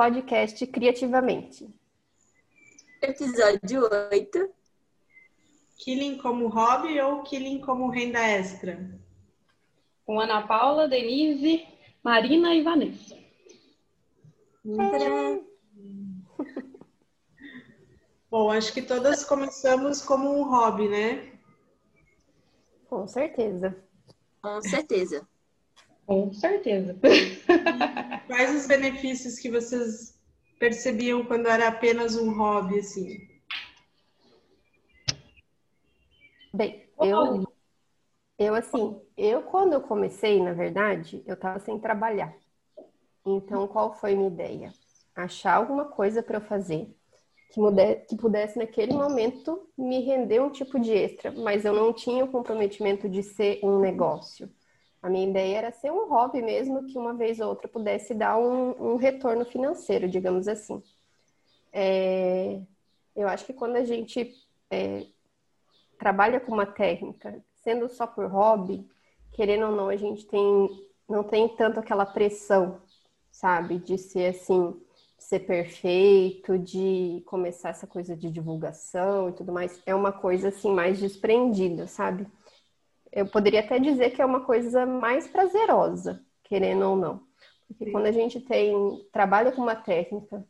podcast Criativamente. Episódio 8. Killing como hobby ou killing como renda extra? Com Ana Paula, Denise, Marina e Vanessa. Bom, acho que todas começamos como um hobby, né? Com certeza. Com certeza. Com certeza. Quais os benefícios que vocês percebiam quando era apenas um hobby, assim? Bem, eu, eu assim, eu quando eu comecei, na verdade, eu estava sem trabalhar. Então, qual foi a minha ideia? Achar alguma coisa para eu fazer que, que pudesse naquele momento me render um tipo de extra, mas eu não tinha o comprometimento de ser um negócio. A minha ideia era ser um hobby mesmo, que uma vez ou outra pudesse dar um, um retorno financeiro, digamos assim. É, eu acho que quando a gente é, trabalha com uma técnica, sendo só por hobby, querendo ou não, a gente tem, não tem tanto aquela pressão, sabe, de ser assim, ser perfeito, de começar essa coisa de divulgação e tudo mais. É uma coisa assim mais desprendida, sabe? Eu poderia até dizer que é uma coisa mais prazerosa, querendo ou não. Porque Sim. quando a gente tem trabalha com uma técnica,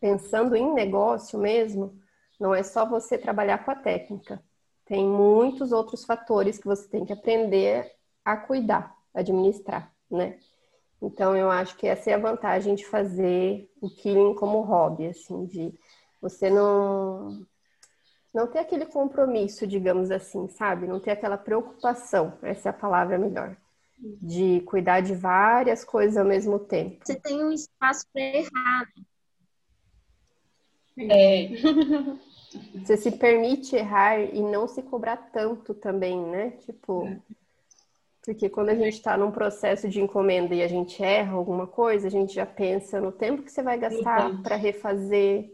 pensando em negócio mesmo, não é só você trabalhar com a técnica. Tem muitos outros fatores que você tem que aprender a cuidar, administrar, né? Então eu acho que essa é a vantagem de fazer o killing como hobby, assim, de você não não ter aquele compromisso, digamos assim, sabe? Não ter aquela preocupação, essa é a palavra melhor, de cuidar de várias coisas ao mesmo tempo. Você tem um espaço para errar. Né? É. Você se permite errar e não se cobrar tanto também, né? Tipo, porque quando a gente está num processo de encomenda e a gente erra alguma coisa, a gente já pensa no tempo que você vai gastar para refazer,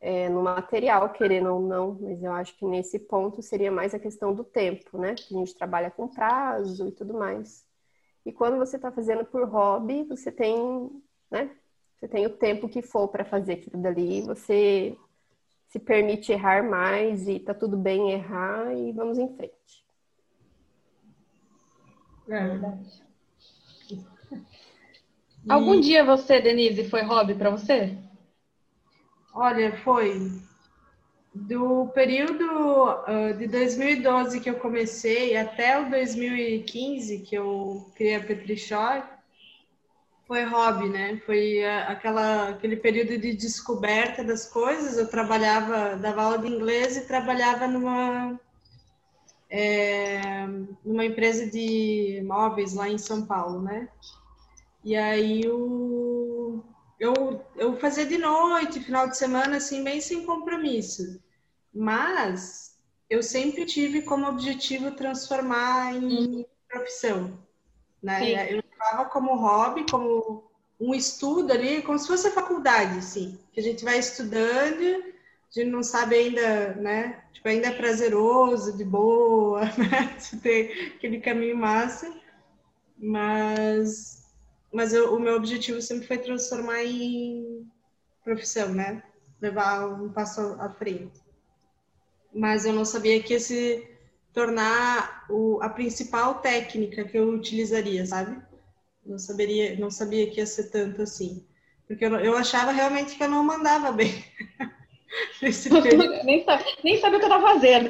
é, no material, querendo ou não, mas eu acho que nesse ponto seria mais a questão do tempo, né? Que a gente trabalha com prazo e tudo mais. E quando você está fazendo por hobby, você tem, né? Você tem o tempo que for para fazer aquilo dali, você se permite errar mais e tá tudo bem errar e vamos em frente. É verdade. Algum dia você, Denise, foi hobby para você? Olha, foi do período uh, de 2012 que eu comecei até o 2015 que eu criei a Petrichor, foi hobby, né? Foi uh, aquela, aquele período de descoberta das coisas. Eu trabalhava, dava aula de inglês e trabalhava numa, é, numa empresa de móveis lá em São Paulo, né? E aí o eu, eu fazia de noite, final de semana, assim, bem sem compromisso. Mas eu sempre tive como objetivo transformar em profissão. Né? Eu estava como hobby, como um estudo ali, como se fosse a faculdade, assim, que a gente vai estudando, a gente não sabe ainda, né? Tipo, ainda é prazeroso, de boa, né? Ter aquele caminho massa, mas mas eu, o meu objetivo sempre foi transformar em profissão, né? Levar um passo à frente. Mas eu não sabia que ia se tornar o, a principal técnica que eu utilizaria, sabe? Não saberia, não sabia que ia ser tanto assim. Porque eu, eu achava realmente que eu não mandava bem. nem, sabe, nem sabe o que eu tava fazendo.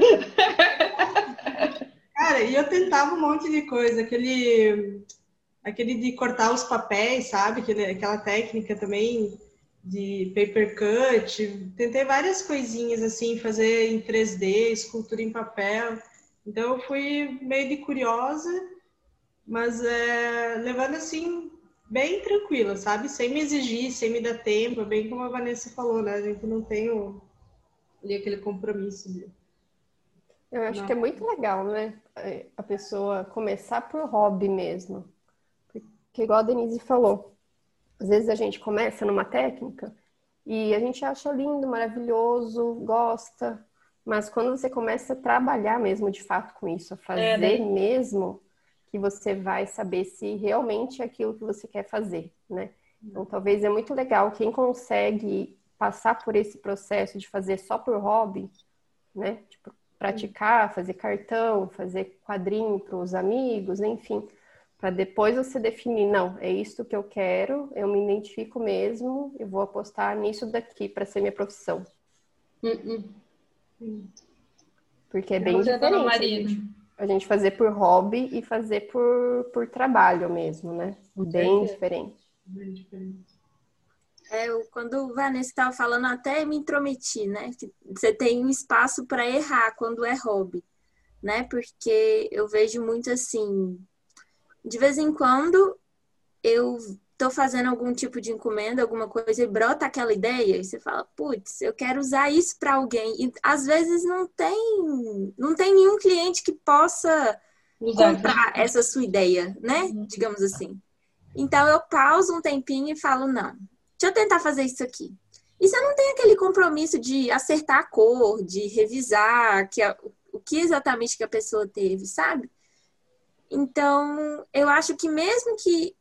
Cara, e eu tentava um monte de coisa. Aquele aquele de cortar os papéis, sabe? Aquela técnica também de paper cut. Tentei várias coisinhas assim, fazer em 3D, escultura em papel. Então eu fui meio de curiosa, mas é, levando assim bem tranquila, sabe? Sem me exigir, sem me dar tempo, bem como a Vanessa falou, né? A gente não tem o, ali aquele compromisso. De... Eu acho não. que é muito legal, né? A pessoa começar por hobby mesmo. Porque, igual a Denise falou, às vezes a gente começa numa técnica e a gente acha lindo, maravilhoso, gosta, mas quando você começa a trabalhar mesmo de fato com isso, a fazer é, né? mesmo, que você vai saber se realmente é aquilo que você quer fazer, né? Então, talvez é muito legal quem consegue passar por esse processo de fazer só por hobby, né? Tipo, praticar, fazer cartão, fazer quadrinho para os amigos, enfim, para depois você definir, não, é isso que eu quero, eu me identifico mesmo, eu vou apostar nisso daqui para ser minha profissão. Hum, hum. Porque é bem diferente a gente, a gente, fazer por hobby e fazer por, por trabalho mesmo, né? Bem diferente. Bem diferente. É, eu, quando o Vanessa estava falando, até me intrometi, né? Que você tem um espaço para errar quando é hobby, né? Porque eu vejo muito assim, de vez em quando eu tô fazendo algum tipo de encomenda, alguma coisa, e brota aquela ideia, e você fala, putz, eu quero usar isso para alguém. E às vezes não tem, não tem nenhum cliente que possa comprar essa sua ideia, né? Uhum. Digamos assim. Então eu pauso um tempinho e falo, não, deixa eu tentar fazer isso aqui. E você não tem aquele compromisso de acertar a cor, de revisar que a, o que exatamente que a pessoa teve, sabe? Então, eu acho que mesmo que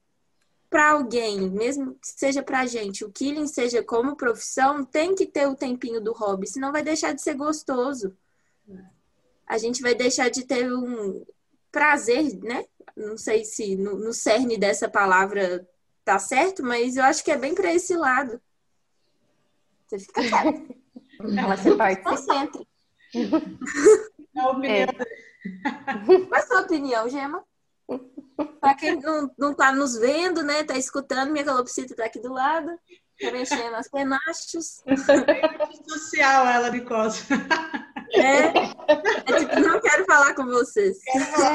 para alguém, mesmo que seja para a gente, o killing seja como profissão, tem que ter o tempinho do hobby, senão vai deixar de ser gostoso. A gente vai deixar de ter um prazer, né? Não sei se no, no cerne dessa palavra tá certo, mas eu acho que é bem para esse lado. Você fica quieto. Ela se Concentre. A opinião. É. Qual a sua opinião, Gema? Para quem não, não tá nos vendo, né? Tá escutando, minha calopsita tá aqui do lado, mexendo as penachos. social ela de costa. É, é tipo, não quero falar com vocês.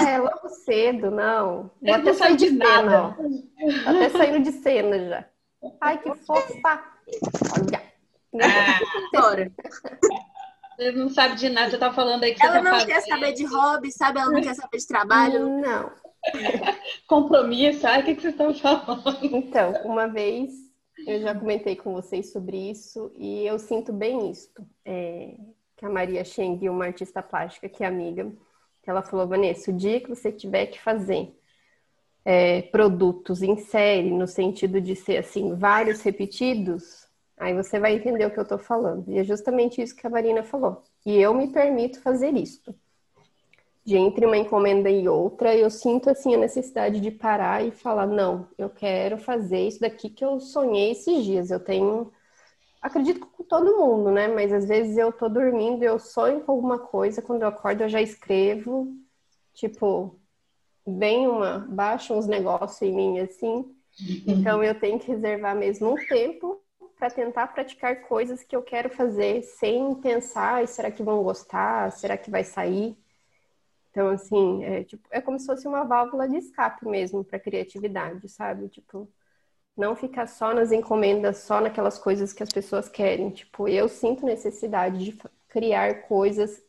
É, logo cedo, não. Vou até sair de cena, ó. Até saindo de cena já. Ai, que fofa. Olha. Ah, Você não sabe de nada, você tá falando aí que Ela você não quer saber de hobby, sabe? Ela não quer saber de trabalho. Não. Compromisso, ai, o que, que vocês estão falando? Então, uma vez eu já comentei com vocês sobre isso e eu sinto bem isso. É, que a Maria Cheng, uma artista plástica que é amiga, que ela falou, Vanessa, o dia que você tiver que fazer é, produtos em série, no sentido de ser assim, vários repetidos, aí você vai entender o que eu tô falando. E é justamente isso que a Marina falou. E eu me permito fazer isso. De entre uma encomenda e outra, eu sinto assim a necessidade de parar e falar, não, eu quero fazer isso daqui que eu sonhei esses dias. Eu tenho acredito com todo mundo, né? Mas às vezes eu tô dormindo, eu sonho com alguma coisa, quando eu acordo eu já escrevo, tipo, vem uma, baixa uns negócios em mim assim. Então eu tenho que reservar mesmo um tempo para tentar praticar coisas que eu quero fazer sem pensar, será que vão gostar? Será que vai sair? Então, assim, é, tipo, é como se fosse uma válvula de escape mesmo para criatividade, sabe? Tipo, não ficar só nas encomendas, só naquelas coisas que as pessoas querem. Tipo, eu sinto necessidade de criar coisas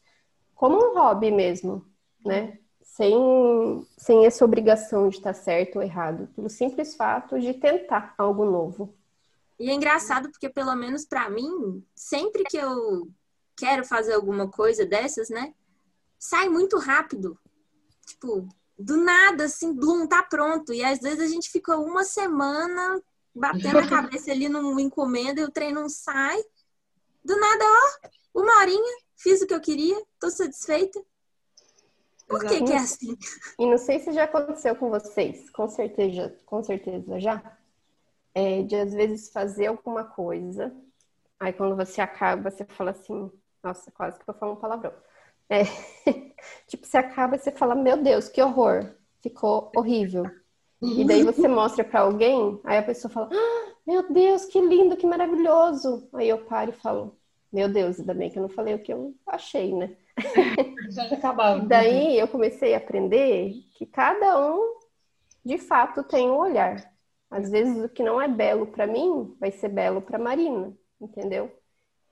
como um hobby mesmo, né? Sem, sem essa obrigação de estar certo ou errado, pelo simples fato de tentar algo novo. E é engraçado porque, pelo menos para mim, sempre que eu quero fazer alguma coisa dessas, né? Sai muito rápido. Tipo, do nada, assim, Bloom, tá pronto. E às vezes a gente fica uma semana batendo a cabeça ali numa encomenda e o trem não sai. Do nada, ó, uma horinha, fiz o que eu queria, tô satisfeita. Por que, que é assim? E não sei se já aconteceu com vocês, com certeza, com certeza já. É, de às vezes fazer alguma coisa, aí quando você acaba, você fala assim, nossa, quase que eu falo um palavrão. É, tipo, você acaba e você fala, meu Deus, que horror, ficou horrível. E daí você mostra para alguém, aí a pessoa fala, ah, meu Deus, que lindo, que maravilhoso. Aí eu paro e falo, meu Deus, ainda bem que eu não falei o que eu achei, né? Já acabava. daí eu comecei a aprender que cada um, de fato, tem um olhar. Às vezes o que não é belo para mim vai ser belo para Marina, entendeu?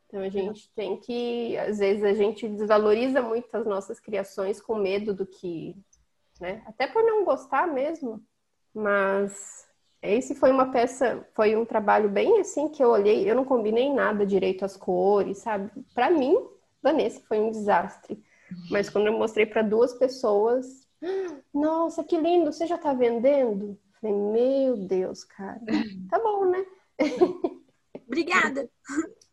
Então a gente tem que, às vezes a gente desvaloriza muito as nossas criações com medo do que, né? Até por não gostar mesmo. Mas esse foi uma peça, foi um trabalho bem assim que eu olhei, eu não combinei nada direito as cores, sabe? Para mim, Vanessa foi um desastre. Mas quando eu mostrei para duas pessoas, nossa, que lindo, você já tá vendendo? Falei, meu Deus, cara. Tá bom, né? Obrigada.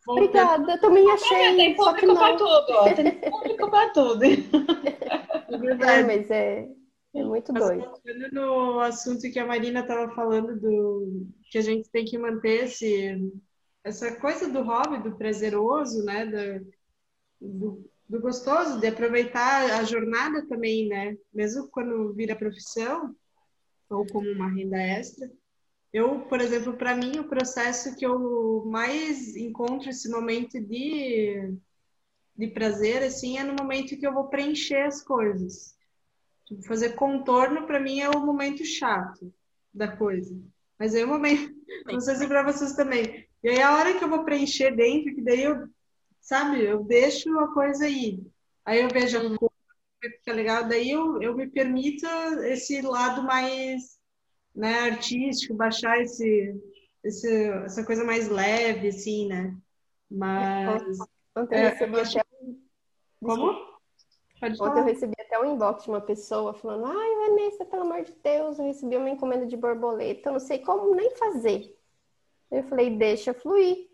Obrigada, eu também achei. Tem só que público não. pra tudo, ó. Tem público pra tudo. É É, verdade. mas é, é muito Mas doido. voltando no assunto que a Marina estava falando do que a gente tem que manter esse, essa coisa do hobby, do prazeroso, né? Da- do, do gostoso, de aproveitar a jornada também, né? Mesmo quando vira profissão ou como uma renda extra. Eu, por exemplo, para mim, o processo que eu mais encontro esse momento de, de prazer, assim, é no momento que eu vou preencher as coisas. Tipo, fazer contorno para mim é o momento chato da coisa. Mas aí o momento, não sei se para vocês também. E aí a hora que eu vou preencher dentro, que daí eu, sabe, eu deixo a coisa aí. Aí eu vejo a cor, fica legal, daí eu, eu me permito esse lado mais, né, artístico, baixar esse, esse, essa coisa mais leve, assim, né? Mas, Ontem eu é, recebi acho até, como? Pode ontem eu recebi até um inbox de uma pessoa falando: Ai, Vanessa, pelo amor de Deus, eu recebi uma encomenda de borboleta, eu não sei como nem fazer. Eu falei: Deixa fluir.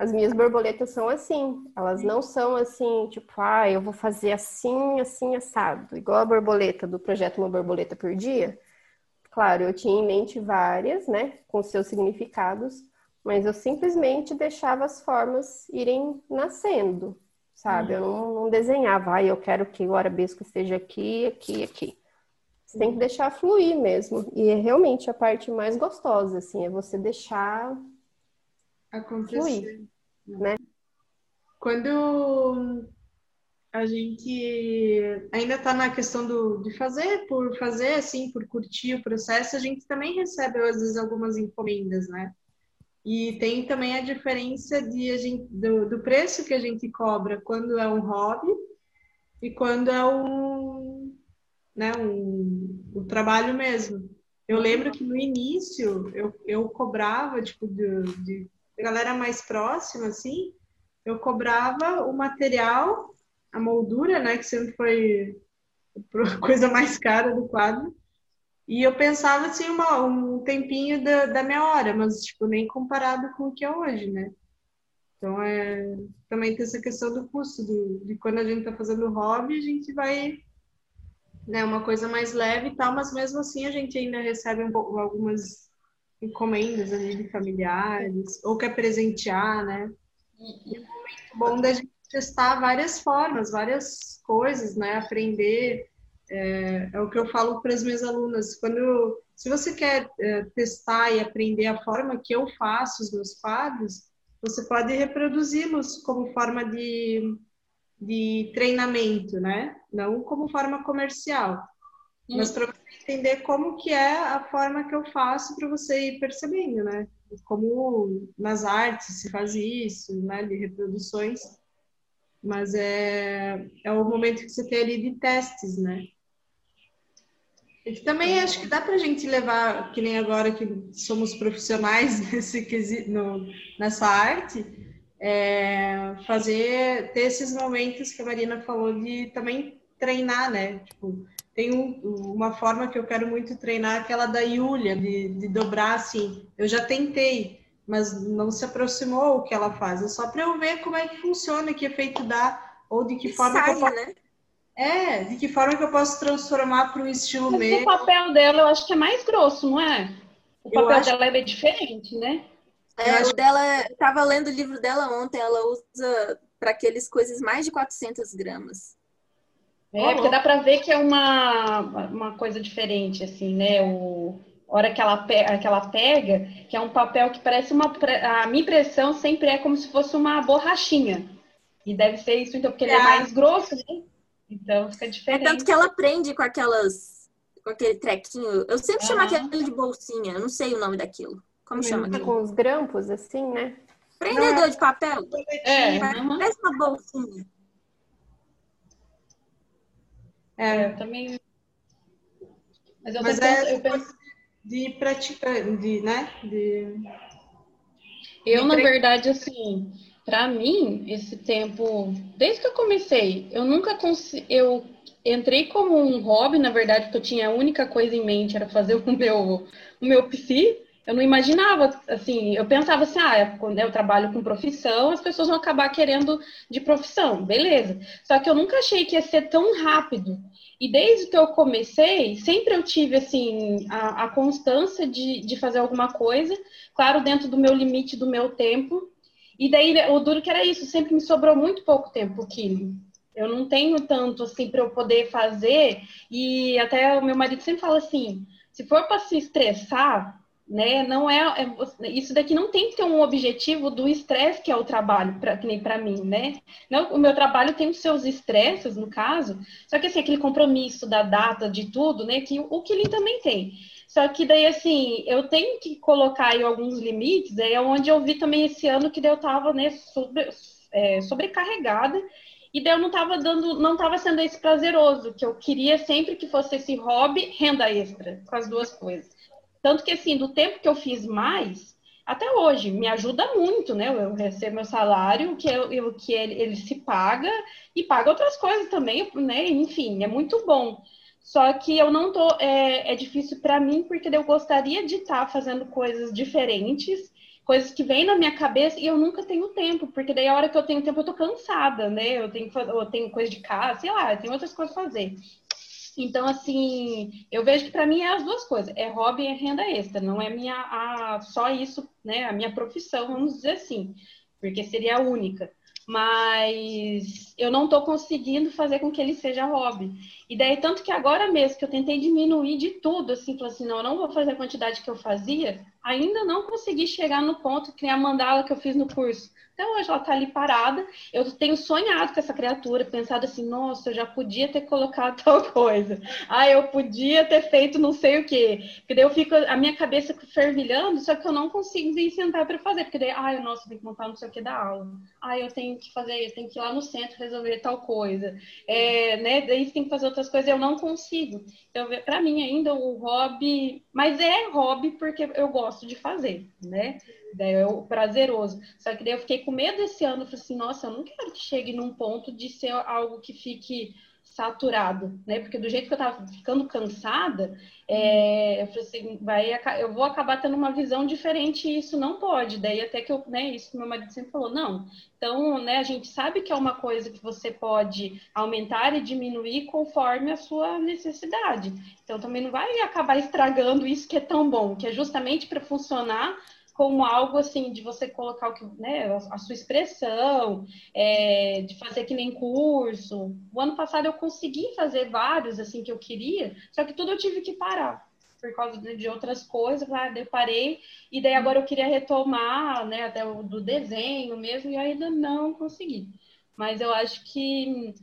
As minhas borboletas são assim, elas não são assim, tipo, ah, eu vou fazer assim, assim, assado, igual a borboleta do projeto Uma Borboleta por Dia. Claro, eu tinha em mente várias, né, com seus significados, mas eu simplesmente deixava as formas irem nascendo, sabe? Eu não, não desenhava, ah, eu quero que o arabesco esteja aqui, aqui, aqui. Você tem que deixar fluir mesmo. E é realmente a parte mais gostosa, assim, é você deixar acontecer, fluir, né? Quando a gente ainda está na questão do, de fazer por fazer, assim, por curtir o processo, a gente também recebe, às vezes, algumas encomendas, né? E tem também a diferença de a gente, do, do preço que a gente cobra quando é um hobby e quando é um, né, um, um trabalho mesmo. Eu lembro que no início eu, eu cobrava, tipo, de, de galera mais próxima, assim, eu cobrava o material, a moldura, né, que sempre foi a coisa mais cara do quadro, e eu pensava, assim, uma, um tempinho da, da minha hora, mas, tipo, nem comparado com o que é hoje, né? Então, é, também tem essa questão do custo, do, de quando a gente tá fazendo hobby, a gente vai, né, uma coisa mais leve e tal, mas mesmo assim a gente ainda recebe um pouco, algumas encomendas ali de familiares, ou quer presentear, né? E é um momento bom da gente testar várias formas, várias coisas, né? Aprender. É, é o que eu falo para as minhas alunas. Quando, se você quer é, testar e aprender a forma que eu faço os meus quadros, você pode reproduzi-los como forma de, de treinamento, né? Não como forma comercial. Mas para você entender como que é a forma que eu faço para você ir percebendo, né? Como nas artes se faz isso, né? De reproduções. Mas é, é o momento que você tem ali de testes, né? E também acho que dá para a gente levar, que nem agora que somos profissionais nesse, quesi- no, nessa arte, é, fazer, ter esses momentos que a Marina falou de também treinar, né? Tipo, tem um- uma forma que eu quero muito treinar, aquela da Yulia, de, de dobrar assim. Eu já tentei, mas não se aproximou o que ela faz. É só para eu ver como é que funciona, que efeito dá, ou de que E forma que eu posso, né? é, de que forma que eu posso transformar para um estilo Mas o papel dela eu acho que é mais grosso, não é? O papel acho- dela é diferente, né? É, acho- o dela, eu tava lendo o livro dela ontem, ela usa para aqueles coisas mais de 400 gramas. É, porque dá pra ver que é uma, uma coisa diferente, assim, né? O, a hora que ela, pe- que ela pega, que é um papel que parece uma. A minha impressão sempre é como se fosse uma borrachinha. E deve ser isso, então, porque ele é É. mais grosso, né? Então fica É diferente. tanto que ela prende com aquelas. com aquele trequinho. Eu sempre chamo Aham. aquele de bolsinha, eu não sei o nome daquilo. Como chama Tá aquilo? com os grampos, assim, né? Prendedor de papel. É, Parece uma bolsinha. É, Eu também. Mas eu Mas é penso- eu penso. de praticar, de, né? De... Eu, na tre- verdade, assim, Para mim, esse tempo, desde que eu comecei, eu nunca consegui, eu entrei como um hobby, na verdade, porque eu tinha a única coisa em mente era fazer o meu o meu psi. Eu não imaginava, assim, eu pensava assim, ah, quando eu trabalho com profissão, as pessoas vão acabar querendo de profissão, beleza. Só que eu nunca achei que ia ser tão rápido. E desde que eu comecei, sempre eu tive, assim, a, a constância de, de fazer alguma coisa, claro, dentro do meu limite do meu tempo, e daí, o duro que era isso, sempre me sobrou muito pouco tempo, quilo. Eu não tenho tanto, assim, para eu poder fazer. E até o meu marido sempre fala assim: se for para se estressar, né, não é, é, Isso daqui não tem que ter um objetivo do estresse que é o trabalho, que nem para mim, né? Não, o meu trabalho tem os seus estresses, no caso, só que assim, aquele compromisso da data, de tudo, né, que o Killing também tem. Só que daí, assim, eu tenho que colocar aí alguns limites, é onde eu vi também esse ano que eu tava, né, sobre, é, sobrecarregada, e daí eu não tava dando, não tava sendo esse prazeroso, que eu queria sempre que fosse esse hobby, renda extra, com as duas coisas. Tanto que, assim, do tempo que eu fiz mais, até hoje, me ajuda muito, né? Eu recebo meu salário, que, eu, eu que ele, ele se paga, e paga outras coisas também, né? Enfim, é muito bom. Só que eu não tô. É, é difícil para mim, porque eu gostaria de estar tá fazendo coisas diferentes, coisas que vêm na minha cabeça e eu nunca tenho tempo, porque daí a hora que eu tenho tempo eu tô cansada, né? Eu tenho, eu tenho coisa de casa, sei lá, eu tenho outras coisas a fazer. Então, assim, eu vejo que para mim é as duas coisas, é hobby e é renda extra, não é minha a, só isso, né? A minha profissão, vamos dizer assim, porque seria a única mas eu não estou conseguindo fazer com que ele seja hobby. E daí, tanto que agora mesmo que eu tentei diminuir de tudo, assim, falei assim, não, eu não vou fazer a quantidade que eu fazia, ainda não consegui chegar no ponto que nem a mandala que eu fiz no curso. Até hoje ela tá ali parada. Eu tenho sonhado com essa criatura, pensado assim, nossa, eu já podia ter colocado tal coisa. Ah, eu podia ter feito não sei o quê. Porque daí eu fico, a minha cabeça fervilhando, só que eu não consigo vir sentar para fazer. Porque daí, ah, nossa, tenho que montar não sei o que da aula. Ah, eu tenho que fazer, eu tenho que ir lá no centro resolver tal coisa. É, né? Daí tem que fazer outras coisas, eu não consigo. Então, para mim ainda o hobby, mas é hobby porque eu gosto de fazer, né? Daí é o prazeroso. Só que daí eu fiquei com medo esse ano, falei assim, nossa, eu não quero que chegue num ponto de ser algo que fique saturado, né? Porque do jeito que eu tava ficando cansada, é, eu falei assim, vai, eu vou acabar tendo uma visão diferente e isso não pode. Daí até que eu, né, isso meu marido sempre falou, não. Então, né, a gente sabe que é uma coisa que você pode aumentar e diminuir conforme a sua necessidade. Então também não vai acabar estragando isso que é tão bom, que é justamente para funcionar como algo assim de você colocar o que, né, a sua expressão, é, de fazer que nem curso. O ano passado eu consegui fazer vários assim que eu queria, só que tudo eu tive que parar por causa de, outras coisas, ah, eu parei, e daí agora eu queria retomar, né, até o do desenho mesmo, e ainda não consegui. Mas eu acho que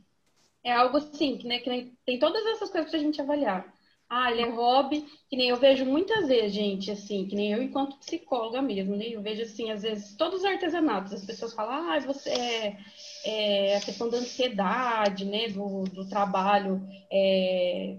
é algo assim, que, né, que tem todas essas coisas para a gente avaliar. Ah, ele é hobby, que nem eu vejo muitas vezes, gente, assim, que nem eu enquanto psicóloga mesmo, né? Eu vejo assim, às vezes, todos os artesanatos, as pessoas falam, ah, você é, é a questão da ansiedade, né, do, do trabalho, é,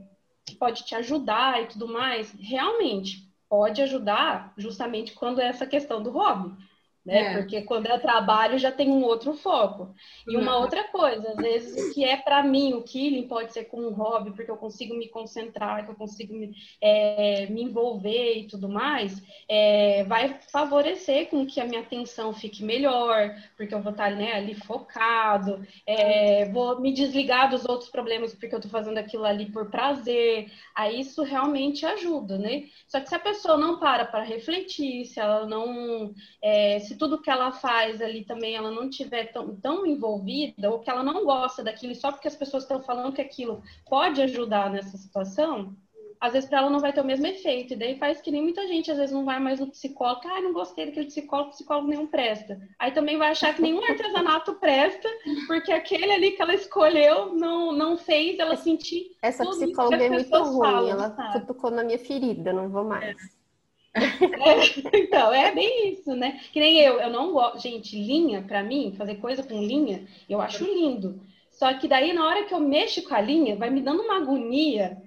pode te ajudar e tudo mais. Realmente, pode ajudar justamente quando é essa questão do hobby né? É. Porque quando é trabalho já tem um outro foco. E uma uhum. outra coisa, às vezes o que é para mim o killing pode ser como um hobby, porque eu consigo me concentrar, que eu consigo me, é, me envolver e tudo mais, é, vai favorecer com que a minha atenção fique melhor, porque eu vou estar né, ali focado, é, vou me desligar dos outros problemas porque eu estou fazendo aquilo ali por prazer. Aí isso realmente ajuda, né? Só que se a pessoa não para para refletir, se ela não é, se tudo que ela faz ali também ela não tiver tão, tão envolvida, ou que ela não gosta daquilo, só porque as pessoas estão falando que aquilo pode ajudar nessa situação, às vezes para ela não vai ter o mesmo efeito. E daí faz que nem muita gente às vezes não vai mais no psicólogo, ah, não gostei daquele psicólogo, psicólogo nenhum presta. Aí também vai achar que nenhum artesanato presta, porque aquele ali que ela escolheu não, não fez ela sentir. Essa psicóloga é muito ruim, falam, ela sabe? tocou na minha ferida, não vou mais. É. É, então, é bem isso, né? Que nem eu, eu não gosto. Gente, linha, para mim, fazer coisa com linha, eu acho lindo. Só que daí, na hora que eu mexo com a linha, vai me dando uma agonia.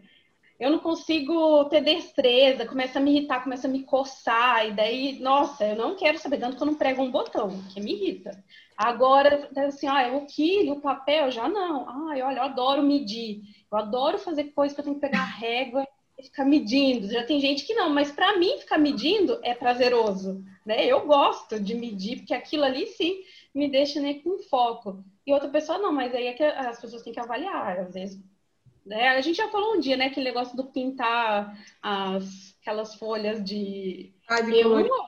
Eu não consigo ter destreza, começa a me irritar, começa a me coçar, e daí, nossa, eu não quero saber, tanto que eu não prego um botão, que me irrita. Agora, assim, ah, o quilo, o papel, já não. Ai, olha, eu adoro medir. Eu adoro fazer coisa que eu tenho que pegar a régua ficar medindo. Já tem gente que não, mas para mim ficar medindo é prazeroso, né? Eu gosto de medir, porque aquilo ali sim me deixa né, com foco. E outra pessoa não, mas aí é que as pessoas têm que avaliar, às vezes. Né? A gente já falou um dia, né, aquele negócio do pintar as, aquelas folhas de. Ah, de eu não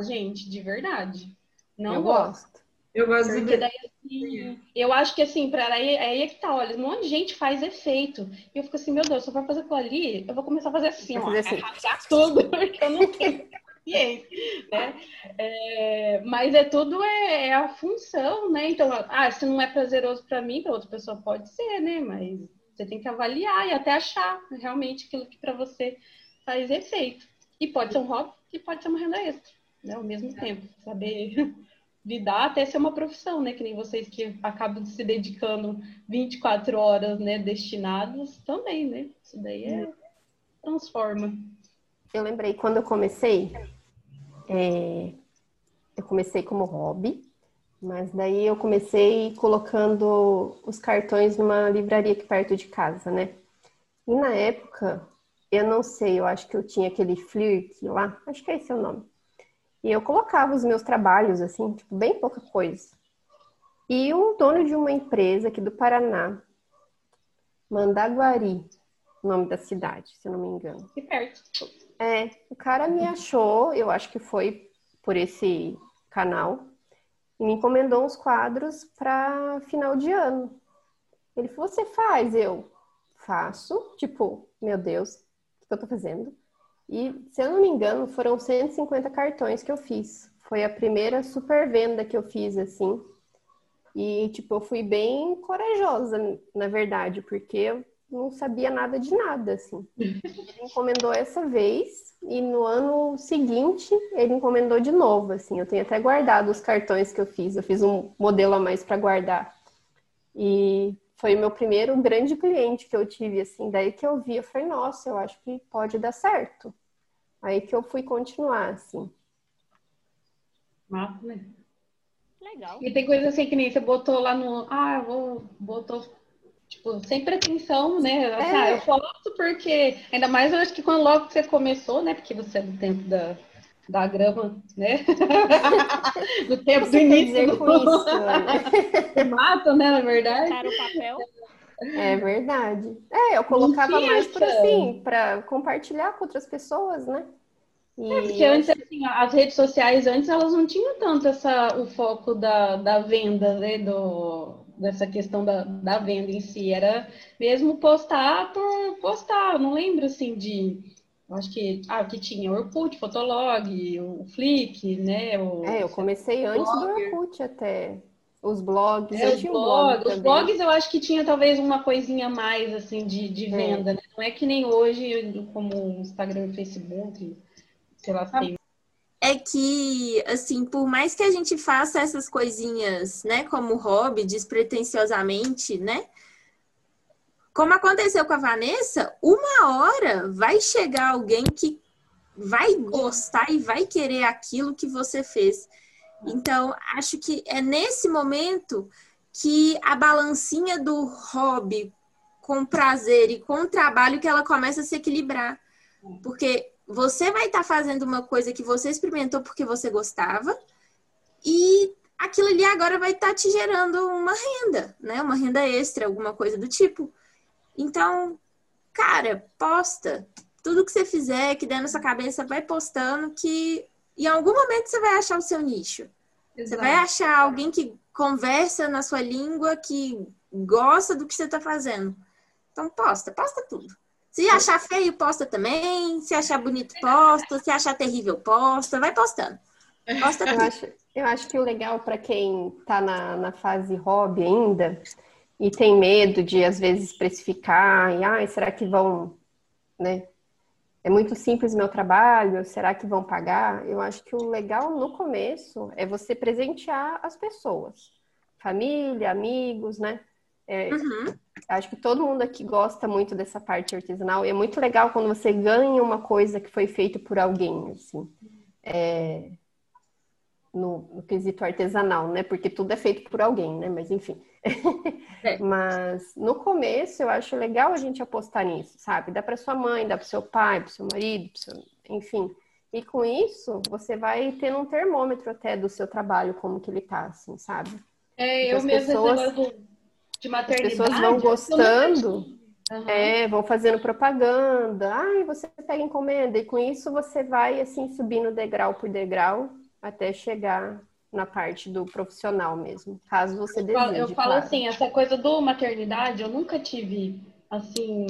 gente, de verdade. Não eu gosto. gosto. Eu gosto Porque daí, assim, eu acho que assim, para aí, aí é que tá, olha, um monte de gente faz efeito. E eu fico assim, meu Deus, se eu for fazer aquilo ali, eu vou começar a fazer assim, ó, fazer assim. tudo, porque eu não tenho paciência, né? É, mas é tudo é, é, a função, né? Então, ah, se não é prazeroso para mim, para outra pessoa pode ser, né? Mas você tem que avaliar e até achar realmente aquilo que para você faz efeito. E pode ser um hobby e pode ser uma renda extra, né? Ao mesmo tempo, saber lidar até ser uma profissão, né? Que nem vocês que acabam se dedicando 24 horas, né? Destinados também, né? Isso daí é transforma. Eu lembrei quando eu comecei, é, eu comecei como hobby, mas daí eu comecei colocando os cartões numa livraria aqui perto de casa, né? E na época, eu não sei, eu acho que eu tinha aquele Flirt lá, acho que é esse o nome. E eu colocava os meus trabalhos, assim, tipo, bem pouca coisa. E um dono de uma empresa aqui do Paraná, Mandaguari, nome da cidade, se eu não me engano. Que perto. É, o cara me achou, eu acho que foi por esse canal, e me encomendou uns quadros para final de ano. Ele falou: Você faz? Eu faço. Tipo, meu Deus, o que eu tô fazendo? E, se eu não me engano, foram 150 cartões que eu fiz. Foi a primeira super venda que eu fiz, assim. E, tipo, eu fui bem corajosa, na verdade, porque eu não sabia nada de nada, assim. Ele encomendou essa vez e no ano seguinte ele encomendou de novo, assim. Eu tenho até guardado os cartões que eu fiz. Eu fiz um modelo a mais para guardar. E foi o meu primeiro grande cliente que eu tive, assim. Daí que eu vi, eu falei, nossa, eu acho que pode dar certo. Aí que eu fui continuar, assim. Massa, né? Legal. E tem coisa assim que nem você botou lá no. Ah, eu vou. Botou tipo, sem pretensão, né? É. Ah, eu posso porque, ainda mais eu acho que quando logo você começou, né? Porque você é do tempo da, da grama, né? do tempo do início do isso, mato, né? Na verdade. Cara, o papel. É verdade. É, eu colocava mais por assim, para compartilhar com outras pessoas, né? E... É, porque antes, assim, as redes sociais antes elas não tinham tanto essa, o foco da, da venda, né? Do, dessa questão da, da venda em si. Era mesmo postar por postar. Não lembro assim de. Acho que, ah, que tinha Orkut, Fotolog, o Flick, né? O, é, eu comecei antes do Orkut até. Os blogs, é, eu tinha blog, um blog Os blogs eu acho que tinha talvez uma coisinha mais assim de, de é. venda, é. né? Não é que nem hoje, como o Instagram e Facebook, sei lá, tem é que, assim, por mais que a gente faça essas coisinhas, né, como hobby, despretensiosamente, né? Como aconteceu com a Vanessa, uma hora vai chegar alguém que vai gostar e vai querer aquilo que você fez. Então, acho que é nesse momento que a balancinha do hobby com prazer e com trabalho que ela começa a se equilibrar. Porque você vai estar tá fazendo uma coisa que você experimentou porque você gostava e aquilo ali agora vai estar tá te gerando uma renda, né? Uma renda extra, alguma coisa do tipo. Então, cara, posta. Tudo que você fizer, que der na sua cabeça, vai postando que em algum momento você vai achar o seu nicho. Exato. Você vai achar alguém que conversa na sua língua, que gosta do que você está fazendo. Então, posta, posta tudo. Se achar feio, posta também. Se achar bonito, posta. Se achar terrível, posta. Vai postando. Posta eu, acho, eu acho que o legal para quem está na, na fase hobby ainda e tem medo de, às vezes, precificar e, ah, será que vão, né? É muito simples meu trabalho, será que vão pagar? Eu acho que o legal no começo é você presentear as pessoas. Família, amigos, né? É, uhum. Acho que todo mundo aqui gosta muito dessa parte artesanal e é muito legal quando você ganha uma coisa que foi feita por alguém, assim. É... no, no, quesito artesanal, né? Porque tudo é feito por alguém, né? Mas enfim. É. Mas no começo eu acho legal a gente apostar nisso, sabe? Dá para sua mãe, dá para seu pai, para seu marido, seu... enfim. E com isso você vai tendo um termômetro até do seu trabalho, como que ele tá, assim, sabe? É, eu mesmo pessoas, de maternidade. As pessoas vão gostando. Uhum. É, vão fazendo propaganda. Ai, você pega encomenda. E com isso você vai assim subindo degrau por degrau até chegar na parte do profissional mesmo, caso você eu deseje. Eu falo claro. assim, essa coisa do maternidade, eu nunca tive assim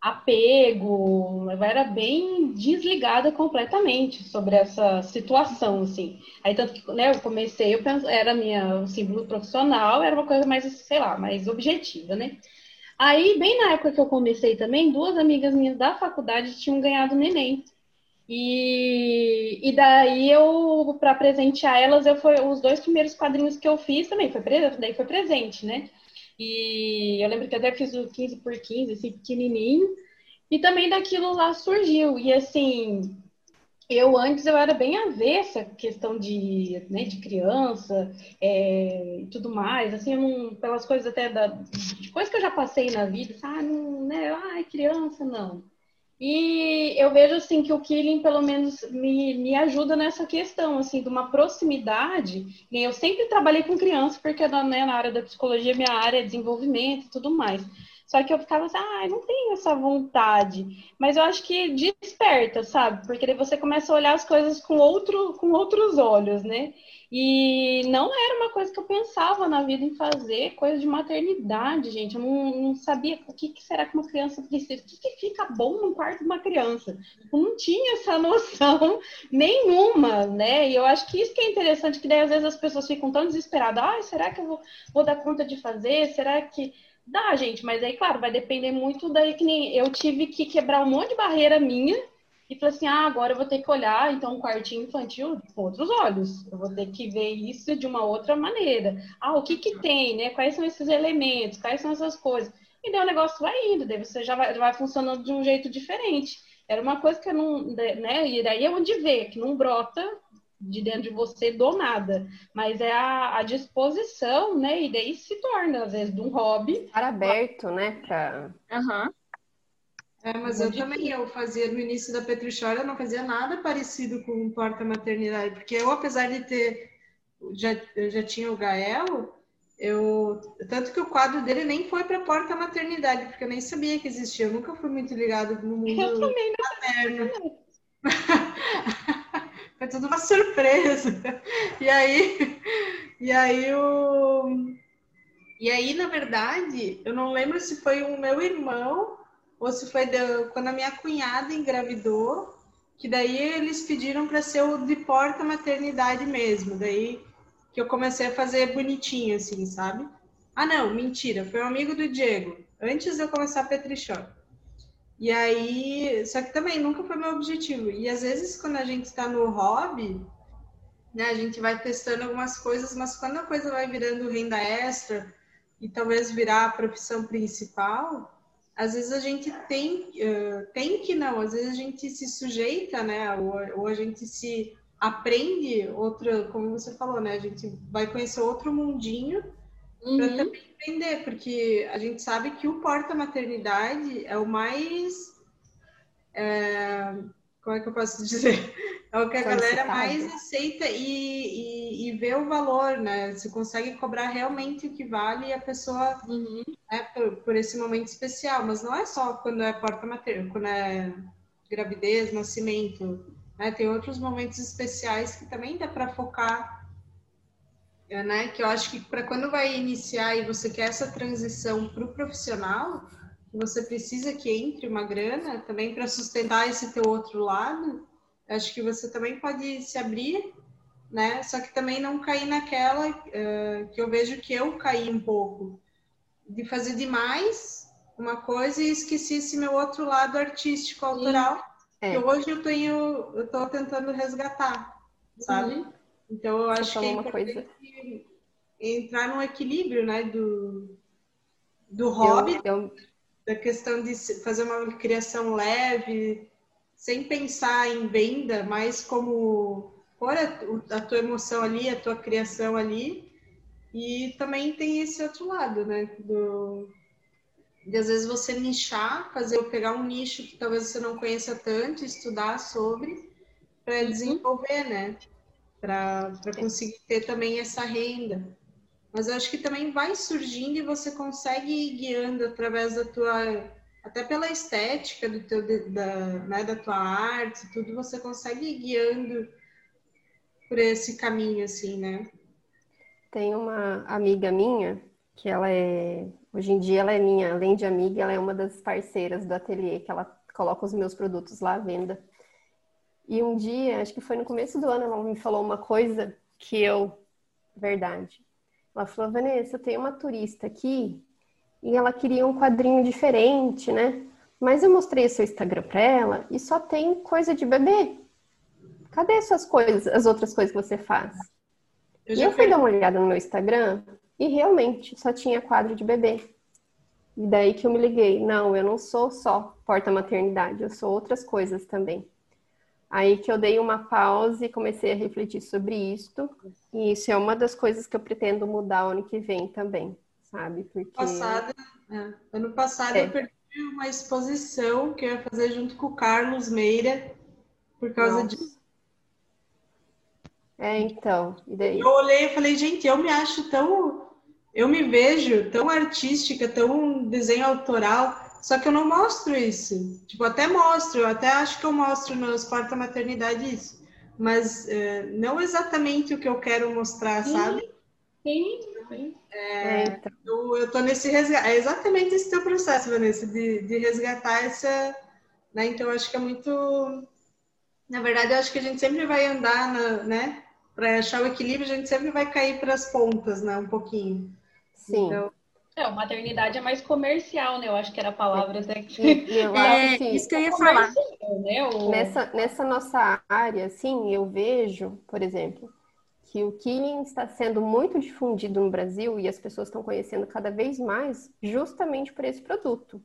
apego, eu era bem desligada completamente sobre essa situação, assim. Aí tanto que, né, eu comecei, eu penso, era minha símbolo profissional, era uma coisa mais, sei lá, mais objetiva, né? Aí, bem na época que eu comecei também, duas amigas minhas da faculdade tinham ganhado neném. E, e daí eu, para presentear elas, eu foi os dois primeiros quadrinhos que eu fiz também, foi, daí foi presente, né? E eu lembro que até fiz o 15 por 15, assim, pequenininho. E também daquilo lá surgiu. E assim, eu antes eu era bem avessa questão de, né, de criança é, e tudo mais, assim, não, pelas coisas até da, de coisas que eu já passei na vida, ah, não, né, ai, criança, não. E eu vejo assim que o Killing pelo menos me, me ajuda nessa questão assim de uma proximidade. Eu sempre trabalhei com criança porque né, na área da psicologia minha área é desenvolvimento e tudo mais. Só que eu ficava assim, ah, não tenho essa vontade. Mas eu acho que desperta, sabe? Porque daí você começa a olhar as coisas com, outro, com outros olhos, né? E não era uma coisa que eu pensava na vida em fazer, coisa de maternidade, gente. Eu não, não sabia o que, que, será que uma criança precisa, o que, que fica bom no quarto de uma criança. Eu não tinha essa noção nenhuma, né? E eu acho que isso que é interessante, que daí às vezes as pessoas ficam tão desesperadas. Ah, será que eu vou, vou dar conta de fazer? Será que dá, gente? Mas aí, claro, vai depender muito daí que nem eu tive que quebrar um monte de barreira minha e falei assim: ah, agora eu vou ter que olhar então um quartinho infantil com outros olhos. Eu vou ter que ver isso de uma outra maneira. Ah, o que que tem, né? Quais são esses elementos? Quais são essas coisas? E daí o negócio vai indo, daí você já vai, vai funcionando de um jeito diferente. Era uma coisa que eu não, né? E daí é onde vê, que não brota de dentro de você do nada, mas é a, a disposição, né? E daí se torna, às vezes, de um hobby. Estar aberto, né? Pra... Uhum. É, mas eu também, eu fazia no início da Petruchora, eu não fazia nada parecido com porta-maternidade, porque eu, apesar de ter, já, eu já tinha o Gael, eu, tanto que o quadro dele nem foi para porta-maternidade, porque eu nem sabia que existia, eu nunca fui muito ligado no mundo eu também materno. foi tudo uma surpresa. E aí, e aí o... E aí, na verdade, eu não lembro se foi o meu irmão ou se foi de, quando a minha cunhada engravidou, que daí eles pediram para ser o de porta maternidade mesmo, daí que eu comecei a fazer bonitinho assim, sabe? Ah, não, mentira, foi um amigo do Diego, antes de eu começar a Petrichó. E aí, só que também nunca foi meu objetivo. E às vezes quando a gente está no hobby, né, a gente vai testando algumas coisas, mas quando a coisa vai virando renda extra e talvez virar a profissão principal, às vezes a gente tem, uh, tem que não, às vezes a gente se sujeita, né? Ou, ou a gente se aprende outra, como você falou, né? A gente vai conhecer outro mundinho uhum. para também aprender, porque a gente sabe que o porta-maternidade é o mais. É, como é que eu posso dizer? É o que a galera mais aceita e, e, e, vê o valor, né? Você consegue cobrar realmente o que vale a pessoa uhum. né, por, por, esse momento especial. Mas não é só quando é porta materna, quando é gravidez, nascimento. Né? Tem outros momentos especiais que também dá para focar. Né? Que eu acho que para quando vai iniciar e você quer essa transição para o profissional, você precisa que entre uma grana também para sustentar esse teu outro lado acho que você também pode se abrir, né? Só que também não cair naquela uh, que eu vejo que eu caí um pouco, de fazer demais uma coisa e esqueci esse meu outro lado artístico, autoral, é. que hoje eu tenho, eu tô tentando resgatar, sabe? Uhum. Então eu acho que é uma coisa... entrar num equilíbrio, né, do, do hobby, eu, eu... da questão de fazer uma criação leve, sem pensar em venda, mas como pôr a, a tua emoção ali, a tua criação ali. E também tem esse outro lado, né? Do, de às vezes você nichar, fazer pegar um nicho que talvez você não conheça tanto, estudar sobre, para uhum. desenvolver, né? Para conseguir ter também essa renda. Mas eu acho que também vai surgindo e você consegue ir guiando através da tua até pela estética do teu da, né, da tua arte, tudo você consegue ir guiando por esse caminho assim, né? Tem uma amiga minha que ela é hoje em dia ela é minha, além de amiga, ela é uma das parceiras do ateliê que ela coloca os meus produtos lá à venda. E um dia, acho que foi no começo do ano, ela me falou uma coisa que eu verdade. Ela falou: "Vanessa, eu tenho uma turista aqui e ela queria um quadrinho diferente, né? Mas eu mostrei o seu Instagram para ela e só tem coisa de bebê. Cadê suas coisas, as outras coisas que você faz? Eu e eu fui dar uma olhada no meu Instagram e realmente só tinha quadro de bebê. E daí que eu me liguei, não, eu não sou só porta-maternidade, eu sou outras coisas também. Aí que eu dei uma pausa e comecei a refletir sobre isto. E isso é uma das coisas que eu pretendo mudar ano que vem também sabe? Porque... Passada, é. Ano passado é. eu perdi uma exposição que eu ia fazer junto com o Carlos Meira por causa Nossa. disso. É, então. E daí? Eu olhei e falei, gente, eu me acho tão. Eu me vejo tão artística, tão desenho autoral, só que eu não mostro isso. Tipo, até mostro, eu até acho que eu mostro nos porta maternidade isso. Mas é, não exatamente o que eu quero mostrar, sim, sabe? Sim, sim. É, então. eu, eu tô nesse resgate. É exatamente esse teu processo, Vanessa, de, de resgatar essa. Né? Então, eu acho que é muito. Na verdade, eu acho que a gente sempre vai andar, na, né? Para achar o equilíbrio, a gente sempre vai cair para as pontas, né? Um pouquinho. Sim. Então, é, a maternidade é mais comercial, né? Eu acho que era a palavra até que. Eu, é, assim, isso que eu ia falar. Né? O... Nessa, nessa nossa área, assim, eu vejo, por exemplo, que o Killing está sendo muito difundido no Brasil e as pessoas estão conhecendo cada vez mais justamente por esse produto.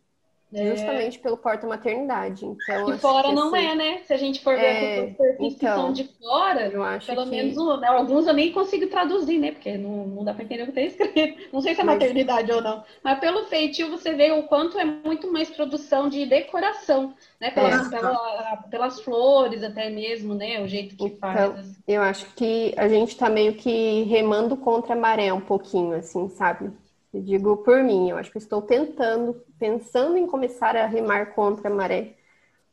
É. Justamente pelo porta-maternidade. Então, e fora não assim, é, né? Se a gente for ver é, os perfis então, que são de fora, pelo que... menos né, alguns eu nem consigo traduzir, né? Porque não, não dá para entender o que está escrito. Não sei se é mas... maternidade ou não. Mas pelo feitio você vê o quanto é muito mais produção de decoração, né? Pelas, é. pela, pelas flores até mesmo, né? O jeito que então, faz. Eu acho que a gente está meio que remando contra a maré um pouquinho, assim, sabe? Eu digo por mim, eu acho que estou tentando, pensando em começar a remar contra a maré,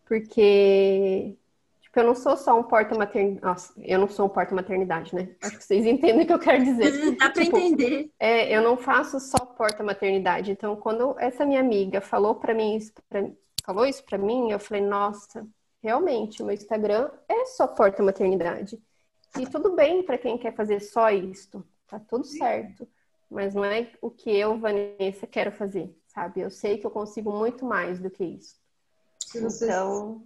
porque tipo, eu não sou só um porta-maternidade. Nossa, eu não sou um porta-maternidade, né? Acho que vocês entendem o que eu quero dizer. Dá para tipo, entender. É, eu não faço só porta-maternidade. Então, quando essa minha amiga falou para mim isso, pra, falou isso para mim, eu falei, nossa, realmente, o meu Instagram é só porta-maternidade. E tudo bem para quem quer fazer só isto, tá tudo certo mas não é o que eu, Vanessa, quero fazer, sabe? Eu sei que eu consigo muito mais do que isso. Se você, então.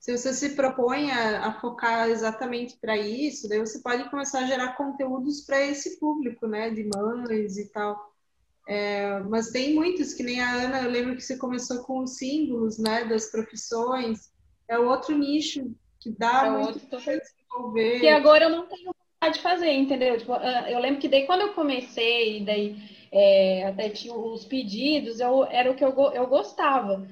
Se você se propõe a, a focar exatamente para isso, daí você pode começar a gerar conteúdos para esse público, né? De mães e tal. É, mas tem muitos, que nem a Ana, eu lembro que você começou com os símbolos, né? Das profissões. É outro nicho que dá é muito para desenvolver. Que agora eu não tenho de fazer, entendeu? Tipo, ah, eu lembro que daí quando eu comecei, daí é, até tinha os pedidos, eu, era o que eu, eu gostava.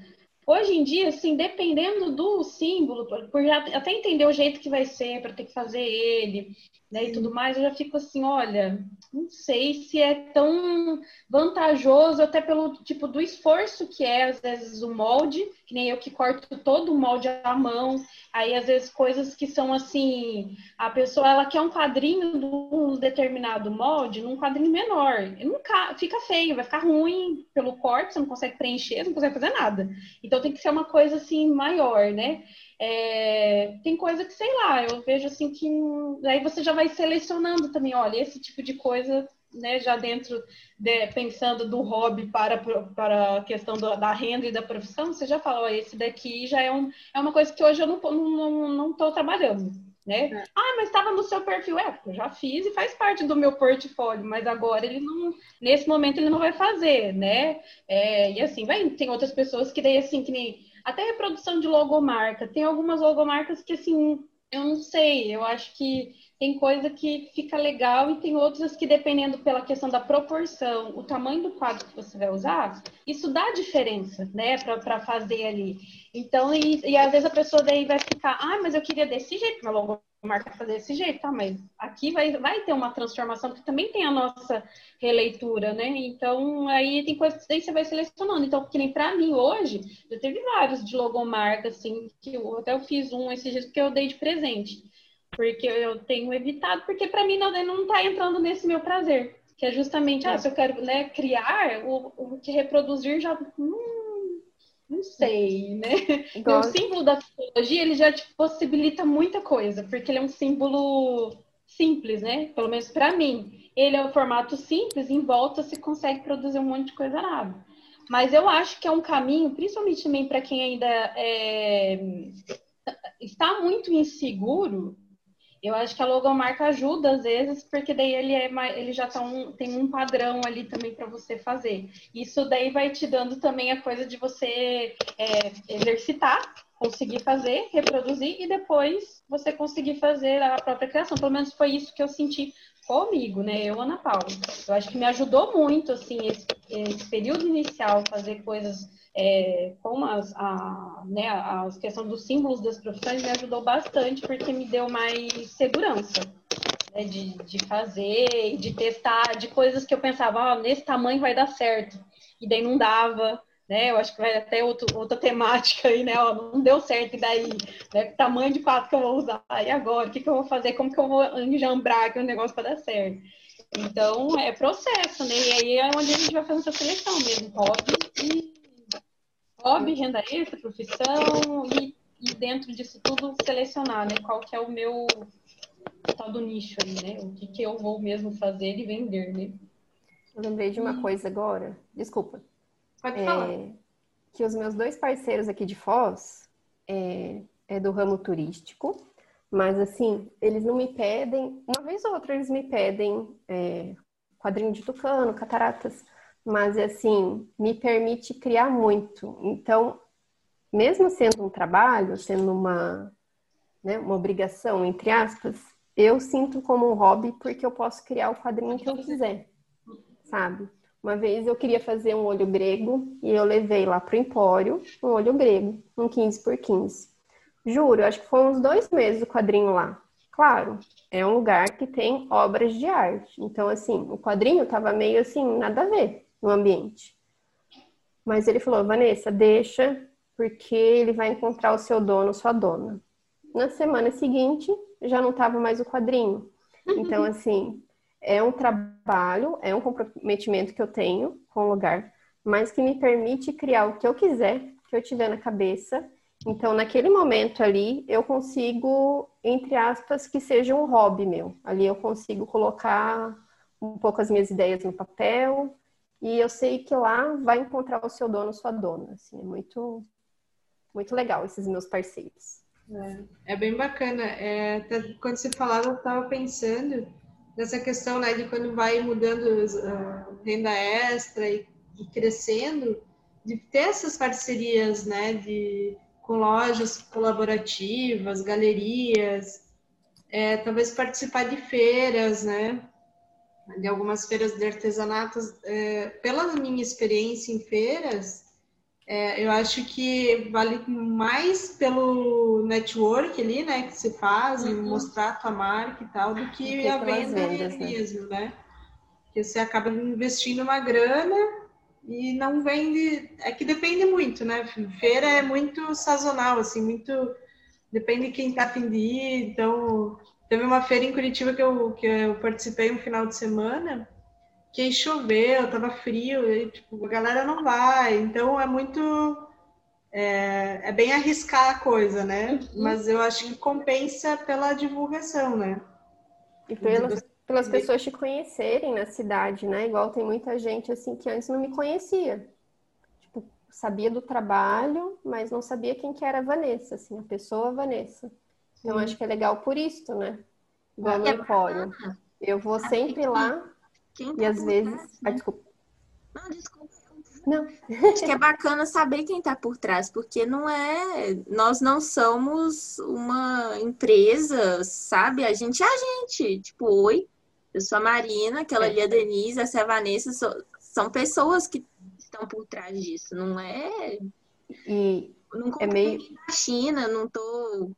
Hoje em dia, assim, dependendo do símbolo, por até entender o jeito que vai ser para ter que fazer ele, né, e tudo mais, eu já fico assim, olha, não sei se é tão vantajoso, até pelo tipo do esforço que é, às vezes, o molde, que nem eu que corto todo o molde à mão, aí às vezes coisas que são assim, a pessoa ela quer um quadrinho de um determinado molde num quadrinho menor, nunca fica feio, vai ficar ruim pelo corte, você não consegue preencher, você não consegue fazer nada. Então tem que ser uma coisa assim maior, né? É, tem coisa que, sei lá, eu vejo assim que aí você já vai selecionando também, olha, esse tipo de coisa, né, já dentro, de, pensando do hobby para, para a questão do, da renda e da profissão, você já fala, olha, esse daqui já é, um, é uma coisa que hoje eu não estou não, não tô trabalhando. Né? É. Ah, mas estava no seu perfil. É, eu já fiz e faz parte do meu portfólio, mas agora ele não, nesse momento ele não vai fazer, né? É, e assim, vai, tem outras pessoas que daí assim, que nem até reprodução de logomarca. Tem algumas logomarcas que, assim, Eu não sei, eu acho que tem coisa que fica legal e tem outras que, dependendo pela questão da proporção, o tamanho do quadro que você vai usar, isso dá diferença, né, para fazer ali. Então, e, e, às vezes a pessoa daí vai ficar, ah, mas eu queria desse jeito, meu logomarca fazer desse jeito, tá, mas aqui vai, vai ter uma transformação que também tem a nossa releitura, né? Então, aí tem coisas que você vai selecionando. Então, que nem para mim hoje, já teve vários de logomarca, assim, que eu até eu fiz um esses dias que eu dei de presente porque eu tenho evitado, porque para mim não, não está entrando nesse meu prazer, que é justamente, ah, é. ah, se eu quero né, criar, o, o que reproduzir já. Hum, não sei, né? O símbolo da psicologia, ele já te possibilita muita coisa, porque ele é um símbolo simples, né? Pelo menos para mim. Ele é um formato simples, em volta se consegue produzir um monte de coisa nada. Mas eu acho que é um caminho, principalmente também para quem ainda é, está muito inseguro, eu acho que a logomarca ajuda às vezes, porque daí ele, é ele já tá um, tem um padrão ali também para você fazer. Isso daí vai te dando também a coisa de você é, exercitar, conseguir fazer, reproduzir e depois você conseguir fazer a própria criação. Pelo menos foi isso que eu senti comigo, né? Eu, Ana Paula. Eu acho que me ajudou muito, assim, esse, esse período inicial, fazer coisas é, com as, a, né, dos símbolos das profissões me ajudou bastante, porque me deu mais segurança né, de, de fazer, de testar, de coisas que eu pensava, ah, nesse tamanho vai dar certo, e daí não dava, né? Eu acho que vai até outro, outra temática aí, né? Ó, não deu certo, e daí? Né? Que tamanho de quadro que eu vou usar? E agora? O que, que eu vou fazer? Como que eu vou enjambrar aqui o um negócio para dar certo? Então, é processo, né? E aí é onde a gente vai fazer essa seleção mesmo, hobby e hobby, renda extra, profissão e, e, dentro disso tudo selecionar, né? Qual que é o meu tal do nicho aí, né? O que, que eu vou mesmo fazer e vender, né? Eu lembrei de uma coisa agora. Desculpa. Pode é, falar. Que os meus dois parceiros aqui de Foz é, é do ramo turístico, mas assim, eles não me pedem, uma vez ou outra eles me pedem é, quadrinho de tucano, cataratas, mas assim, me permite criar muito. Então, mesmo sendo um trabalho, sendo uma, né, uma obrigação, entre aspas, eu sinto como um hobby porque eu posso criar o quadrinho que eu quiser, sabe? Uma vez eu queria fazer um olho grego e eu levei lá pro Empório um olho grego, um 15 por 15. Juro, acho que foi uns dois meses o quadrinho lá. Claro, é um lugar que tem obras de arte. Então, assim, o quadrinho tava meio assim, nada a ver no ambiente. Mas ele falou, Vanessa, deixa, porque ele vai encontrar o seu dono, sua dona. Na semana seguinte, já não estava mais o quadrinho. Então, assim, é um trabalho, é um comprometimento que eu tenho com o lugar, mas que me permite criar o que eu quiser, que eu tiver na cabeça. Então, naquele momento ali, eu consigo, entre aspas, que seja um hobby meu. Ali eu consigo colocar um pouco as minhas ideias no papel, e eu sei que lá vai encontrar o seu dono, sua dona. Assim, é muito, muito legal esses meus parceiros. É, é bem bacana. É, quando você falava, eu estava pensando nessa questão né, de quando vai mudando uh, renda extra e, e, crescendo, de ter essas parcerias né, de, com lojas colaborativas, galerias, é, talvez participar de feiras, né? de algumas feiras de artesanatos, é, pela minha experiência em feiras, é, eu acho que vale mais pelo network ali, né, que se faz, uhum. mostrar a tua marca e tal, do que, que a venda vendas, né? mesmo, né? né? Porque você acaba investindo uma grana e não vende. É que depende muito, né? Feira é muito sazonal, assim, muito. Depende de quem tá afim de ir, então Teve uma feira em Curitiba que eu, que eu participei um final de semana, que choveu, tava frio, e tipo, a galera não vai. Então é muito. É, é bem arriscar a coisa, né? Uhum. Mas eu acho que compensa pela divulgação, né? E pelas, pelas pessoas te conhecerem na cidade, né? Igual tem muita gente assim que antes não me conhecia. Tipo, sabia do trabalho, mas não sabia quem que era a Vanessa, assim, a pessoa Vanessa. Então, acho que é legal por isso, né? Igual no é empório. Eu vou sempre lá e às vezes. Ah, desculpa. Não, desculpa. Não. Acho que é bacana saber quem está por trás, porque não é. Nós não somos uma empresa, sabe? A gente é a gente. Tipo, oi, eu sou a Marina, aquela é. ali é a Denise, essa é a Vanessa. São pessoas que estão por trás disso, não é. E não é meio. na China, não tô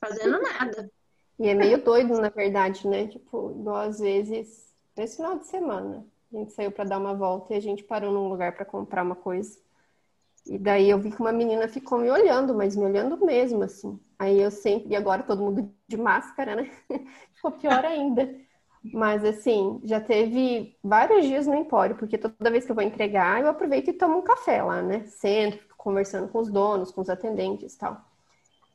fazendo nada. E é meio doido, na verdade, né? Tipo, igual às vezes, nesse final de semana, a gente saiu para dar uma volta e a gente parou num lugar para comprar uma coisa. E daí eu vi que uma menina ficou me olhando, mas me olhando mesmo, assim. Aí eu sempre, e agora todo mundo de máscara, né? Ficou pior ainda. Mas assim, já teve vários dias no Empório, porque toda vez que eu vou entregar, eu aproveito e tomo um café lá, né? Sento, conversando com os donos, com os atendentes e tal.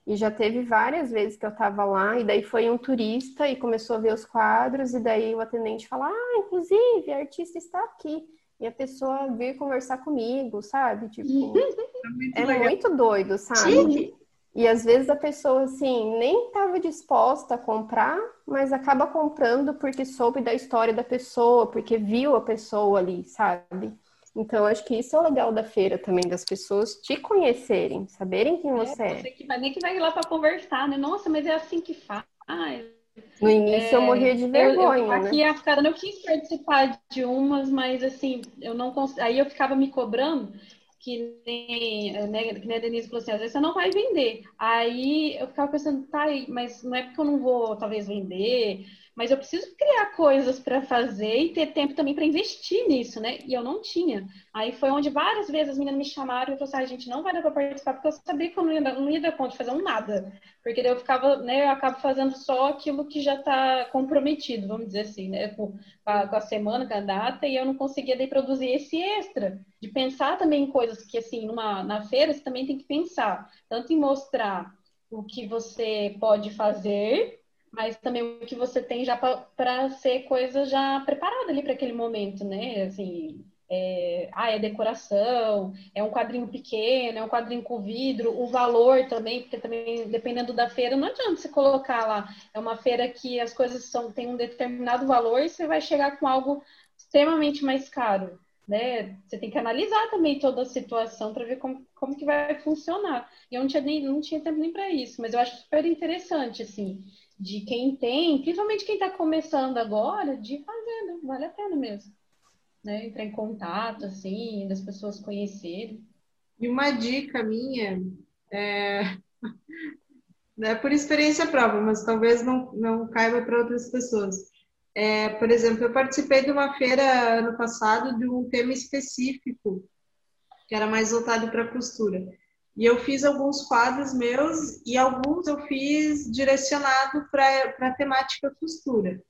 E já teve várias vezes que eu tava lá, e daí foi um turista e começou a ver os quadros, e daí o atendente fala: Ah, inclusive, a artista está aqui. E a pessoa veio conversar comigo, sabe? Tipo, é muito, é muito doido, sabe? E às vezes a pessoa, assim, nem estava disposta a comprar, mas acaba comprando porque soube da história da pessoa, porque viu a pessoa ali, sabe? Então, acho que isso é o legal da feira também, das pessoas te conhecerem, saberem quem você é. Você que vai, nem que vai lá para conversar, né? Nossa, mas é assim que faz. No início é, eu morria de vergonha. Eu, eu, aqui né? Africana eu quis participar de umas, mas assim, eu não cons... aí eu ficava me cobrando que nem, né, que nem a Denise falou assim, às vezes você não vai vender. Aí eu ficava pensando, tá, mas não é porque eu não vou talvez vender, mas eu preciso criar coisas para fazer e ter tempo também para investir nisso, né? E eu não tinha. Aí foi onde várias vezes as meninas me chamaram e falaram assim, a ah, gente não vai dar para participar porque eu sabia que eu não ia, não ia dar conta de fazer um nada. Porque daí eu ficava, né, eu acabo fazendo só aquilo que já está comprometido, vamos dizer assim, né? Com a, com a semana, com a data, e eu não conseguia daí produzir esse extra. De pensar também em coisas que, assim, numa, na feira você também tem que pensar. Tanto em mostrar o que você pode fazer mas também o que você tem já para ser coisa já preparada ali para aquele momento, né? Assim, é, ah, é decoração, é um quadrinho pequeno, é um quadrinho com vidro, o valor também, porque também, dependendo da feira, não adianta você colocar lá, é uma feira que as coisas são, tem um determinado valor e você vai chegar com algo extremamente mais caro, né? Você tem que analisar também toda a situação para ver como, como que vai funcionar. E eu não tinha, nem, não tinha tempo nem para isso, mas eu acho super interessante, assim, de quem tem, principalmente quem está começando agora, de fazer, né? vale a pena mesmo. Né? Entrar em contato, assim, das pessoas conhecerem. E uma dica minha, é... é por experiência própria, mas talvez não, não caiba para outras pessoas. É, por exemplo, eu participei de uma feira ano passado de um tema específico, que era mais voltado para costura. E eu fiz alguns quadros meus e alguns eu fiz direcionado para a temática costura.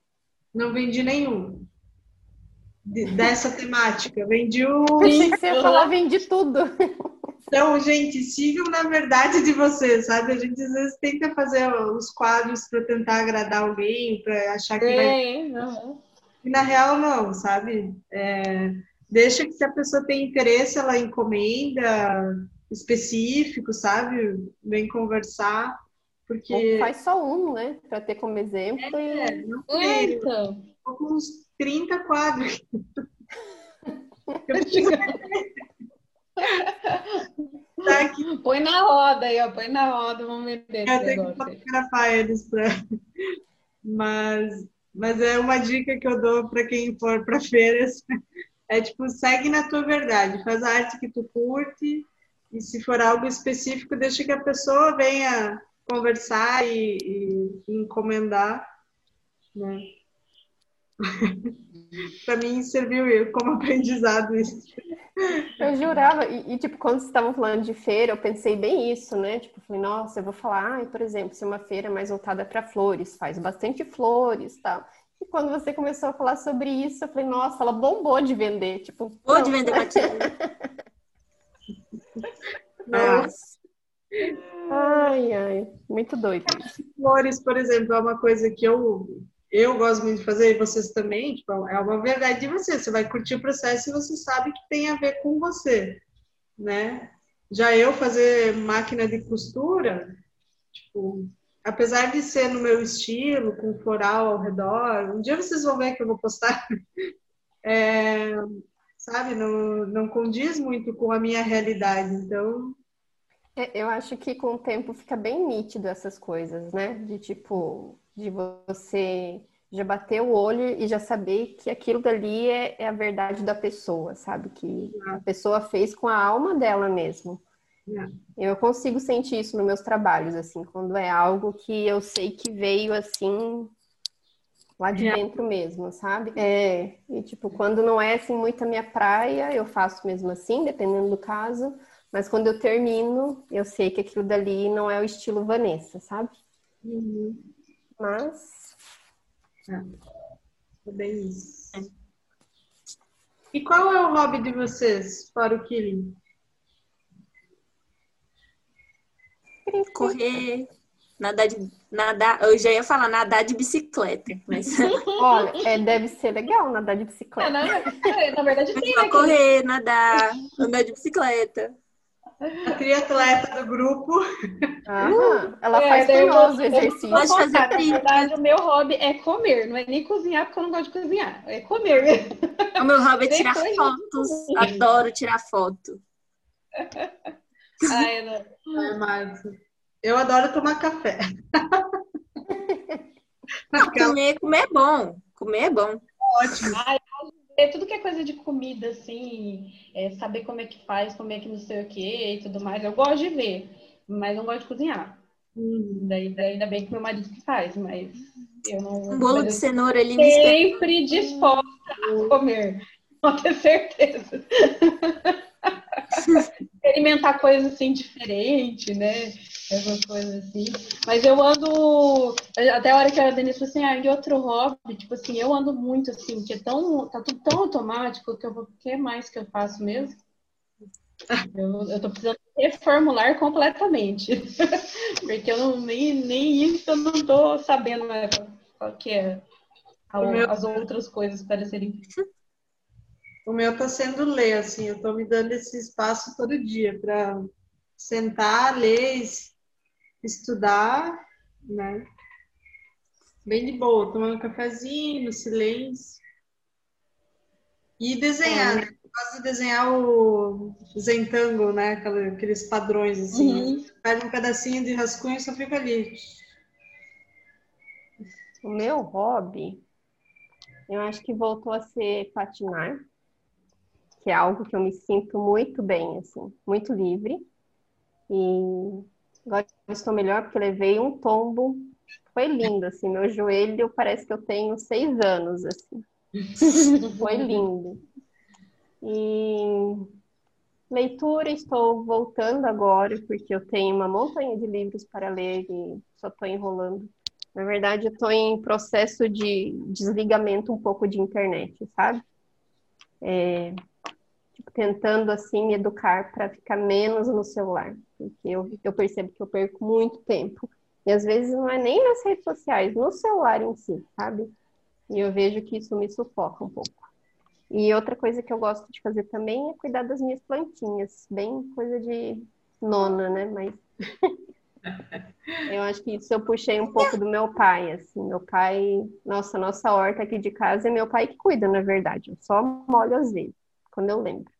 Não vendi nenhum dessa temática. Vendi o. Que você ia falar, vendi tudo. Então, gente, sigam na verdade de vocês, sabe? A gente às vezes tenta fazer os quadros para tentar agradar alguém, para achar que é, vai. Não. E na real, não, sabe? É... Deixa que se a pessoa tem interesse, ela encomenda específico, sabe? Vem conversar, porque... Ou faz só um, né? Para ter como exemplo. É, e... não sei. Então. Com uns 30 quadros. tá aqui. Põe na roda aí, ó. Põe na roda, vamos ver Eu tenho que fotografar eles pra... Mas, mas é uma dica que eu dou para quem for para feiras. É tipo, segue na tua verdade, faz a arte que tu curte e se for algo específico, deixa que a pessoa venha conversar e, e, e encomendar, né? para mim serviu como aprendizado isso. Eu jurava, e, e tipo, quando vocês estavam falando de feira, eu pensei bem isso, né? Tipo, falei, nossa, eu vou falar, ah, por exemplo, se uma feira mais voltada para flores, faz bastante flores tal. E quando você começou a falar sobre isso, eu falei, nossa, ela bombou de vender. Tipo, bombou de vender batina. Nossa. Ai, ai, muito doido. Flores, por exemplo, é uma coisa que eu, eu gosto muito de fazer, e vocês também, tipo, é uma verdade de você. Você vai curtir o processo e você sabe que tem a ver com você, né? Já eu fazer máquina de costura, tipo, apesar de ser no meu estilo, com floral ao redor, um dia vocês vão ver que eu vou postar. É, sabe? Não, não condiz muito com a minha realidade. Então. É, eu acho que com o tempo fica bem nítido essas coisas, né? De tipo, de você já bater o olho e já saber que aquilo dali é, é a verdade da pessoa, sabe? Que a pessoa fez com a alma dela mesmo. Eu consigo sentir isso nos meus trabalhos, assim, quando é algo que eu sei que veio assim lá de dentro mesmo, sabe? É, e tipo, quando não é assim muito a minha praia, eu faço mesmo assim, dependendo do caso, mas quando eu termino, eu sei que aquilo dali não é o estilo Vanessa, sabe? Uhum. Mas é, é bem isso. E qual é o hobby de vocês, para o Killing? Correr, nadar de. Nadar, eu já ia falar nadar de bicicleta, mas. Olha, é, deve ser legal nadar de bicicleta. É, é na verdade, tem, né, correr, nadar, andar de bicicleta. A triatleta do grupo. Ela é, faz por nós o exercício. Pode fazer Na verdade, o meu hobby é comer, não é nem cozinhar, porque eu não gosto de cozinhar. É comer. O meu hobby é tirar fotos. Adoro tirar foto. Ai, não. É, mas eu adoro tomar café. Não, comer, comer é bom. Comer é bom. Ótimo. Ai, é tudo que é coisa de comida, assim, é saber como é que faz, como é que não sei o que e tudo mais. Eu gosto de ver, mas não gosto de cozinhar. Hum. Daí, daí ainda bem que meu marido que faz, mas eu não. Um bolo de cenoura ali Sempre disposta a comer, pode ter certeza. Experimentar coisas assim diferentes, né? essas coisas assim. Mas eu ando. Até a hora que a Denise falou assim, ah, e outro hobby, tipo assim, eu ando muito assim, que é tão. tá tudo tão automático que eu vou. O que mais que eu faço mesmo? Eu, eu tô precisando reformular completamente. Porque eu não, nem, nem isso eu não tô sabendo né, qual que é a, as outras coisas para serem. O meu tá sendo ler, assim, eu tô me dando esse espaço todo dia para sentar, ler, estudar, né? Bem de boa, tomando um cafezinho, no silêncio. E desenhar, é. né? Eu gosto de desenhar o Zentangle, né? Aqueles padrões, assim. Uhum. Pega um pedacinho de rascunho e só fica ali. O meu hobby, eu acho que voltou a ser patinar, que é algo que eu me sinto muito bem, assim, muito livre. E Agora estou melhor porque levei um tombo. Foi lindo, assim. Meu joelho parece que eu tenho seis anos, assim. Foi lindo. E leitura, estou voltando agora, porque eu tenho uma montanha de livros para ler e só estou enrolando. Na verdade, eu estou em processo de desligamento um pouco de internet, sabe? É, tentando, assim, me educar para ficar menos no celular porque eu, eu percebo que eu perco muito tempo. E às vezes não é nem nas redes sociais, no celular em si, sabe? E eu vejo que isso me sufoca um pouco. E outra coisa que eu gosto de fazer também é cuidar das minhas plantinhas. Bem coisa de nona, né? Mas eu acho que isso eu puxei um pouco do meu pai, assim. Meu pai, nossa, nossa horta aqui de casa é meu pai que cuida, na verdade. Eu só molho às vezes, quando eu lembro.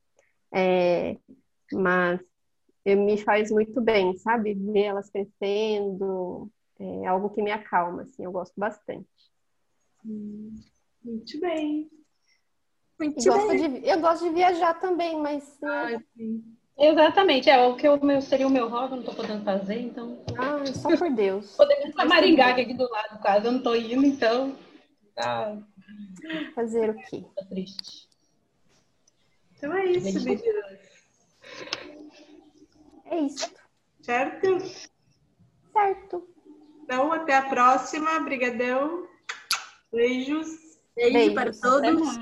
É, mas me faz muito bem, sabe? Ver elas crescendo, é algo que me acalma, assim, eu gosto bastante. Hum, muito bem. Muito bem. De, eu gosto de viajar também, mas. Né? Ah, Exatamente, é o que eu, meu, seria o meu hobby, eu não tô podendo fazer, então. Ah, só por Deus. Podemos pra Maringá, é aqui do lado, quase, eu não tô indo, então. Tá. Fazer o quê? Tá triste. Então é isso, vídeo. É isso. Certo? Certo. Então, até a próxima. Brigadão. Beijos. Beijo Beijos. para todos.